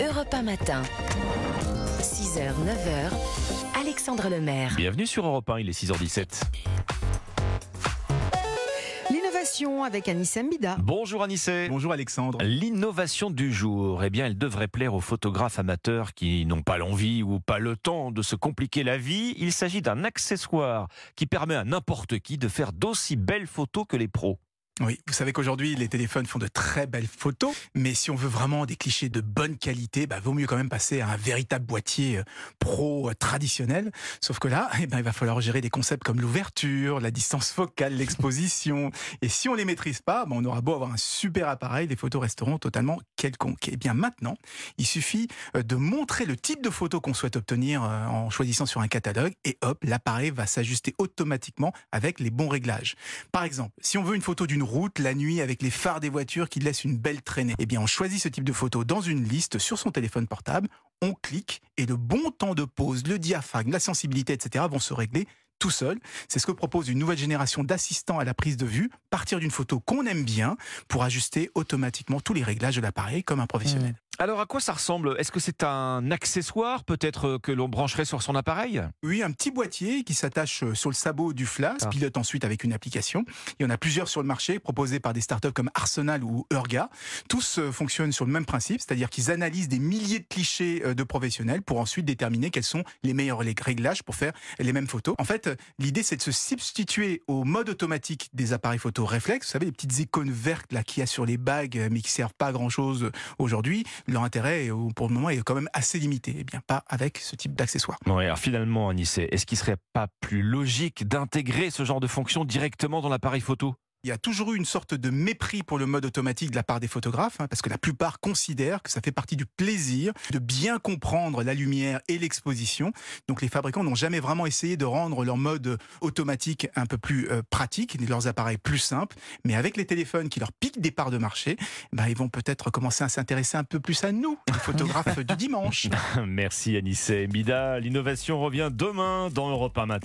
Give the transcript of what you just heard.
Europe 1 matin. 6h, 9h. Alexandre Lemaire. Bienvenue sur Europe 1, il est 6h17. L'innovation avec Anissa Mbida. Bonjour Anissé. Bonjour Alexandre. L'innovation du jour, eh bien, elle devrait plaire aux photographes amateurs qui n'ont pas l'envie ou pas le temps de se compliquer la vie. Il s'agit d'un accessoire qui permet à n'importe qui de faire d'aussi belles photos que les pros. Oui, vous savez qu'aujourd'hui, les téléphones font de très belles photos, mais si on veut vraiment des clichés de bonne qualité, bah, vaut mieux quand même passer à un véritable boîtier euh, pro euh, traditionnel. Sauf que là, eh ben, il va falloir gérer des concepts comme l'ouverture, la distance focale, l'exposition. Et si on les maîtrise pas, bah, on aura beau avoir un super appareil, les photos resteront totalement quelconques. Et bien maintenant, il suffit euh, de montrer le type de photo qu'on souhaite obtenir en choisissant sur un catalogue, et hop, l'appareil va s'ajuster automatiquement avec les bons réglages. Par exemple, si on veut une photo d'une route la nuit avec les phares des voitures qui laissent une belle traînée. Eh bien, on choisit ce type de photo dans une liste sur son téléphone portable, on clique et le bon temps de pose, le diaphragme, la sensibilité, etc. vont se régler tout seul. C'est ce que propose une nouvelle génération d'assistants à la prise de vue, partir d'une photo qu'on aime bien pour ajuster automatiquement tous les réglages de l'appareil comme un professionnel. Alors à quoi ça ressemble? Est-ce que c'est un accessoire peut-être euh, que l'on brancherait sur son appareil? Oui, un petit boîtier qui s'attache euh, sur le sabot du flasque, ah. pilote ensuite avec une application. Il y en a plusieurs sur le marché proposés par des startups comme Arsenal ou Urga. Tous euh, fonctionnent sur le même principe, c'est-à-dire qu'ils analysent des milliers de clichés de professionnels pour ensuite déterminer quels sont les meilleurs réglages pour faire les mêmes photos. En fait, l'idée c'est de se substituer au mode automatique des appareils photo réflexes. Vous savez, les petites icônes vertes là qu'il y a sur les bagues mais qui servent pas à grand-chose aujourd'hui leur intérêt, pour le moment, est quand même assez limité. Et eh bien, pas avec ce type d'accessoire. Oui, alors finalement, Anissé, est-ce qu'il serait pas plus logique d'intégrer ce genre de fonction directement dans l'appareil photo? Il y a toujours eu une sorte de mépris pour le mode automatique de la part des photographes, hein, parce que la plupart considèrent que ça fait partie du plaisir de bien comprendre la lumière et l'exposition. Donc les fabricants n'ont jamais vraiment essayé de rendre leur mode automatique un peu plus euh, pratique, leurs appareils plus simples. Mais avec les téléphones qui leur piquent des parts de marché, bah, ils vont peut-être commencer à s'intéresser un peu plus à nous, les photographes du dimanche. Merci Anissé. Mida, l'innovation revient demain dans Europe 1 matin.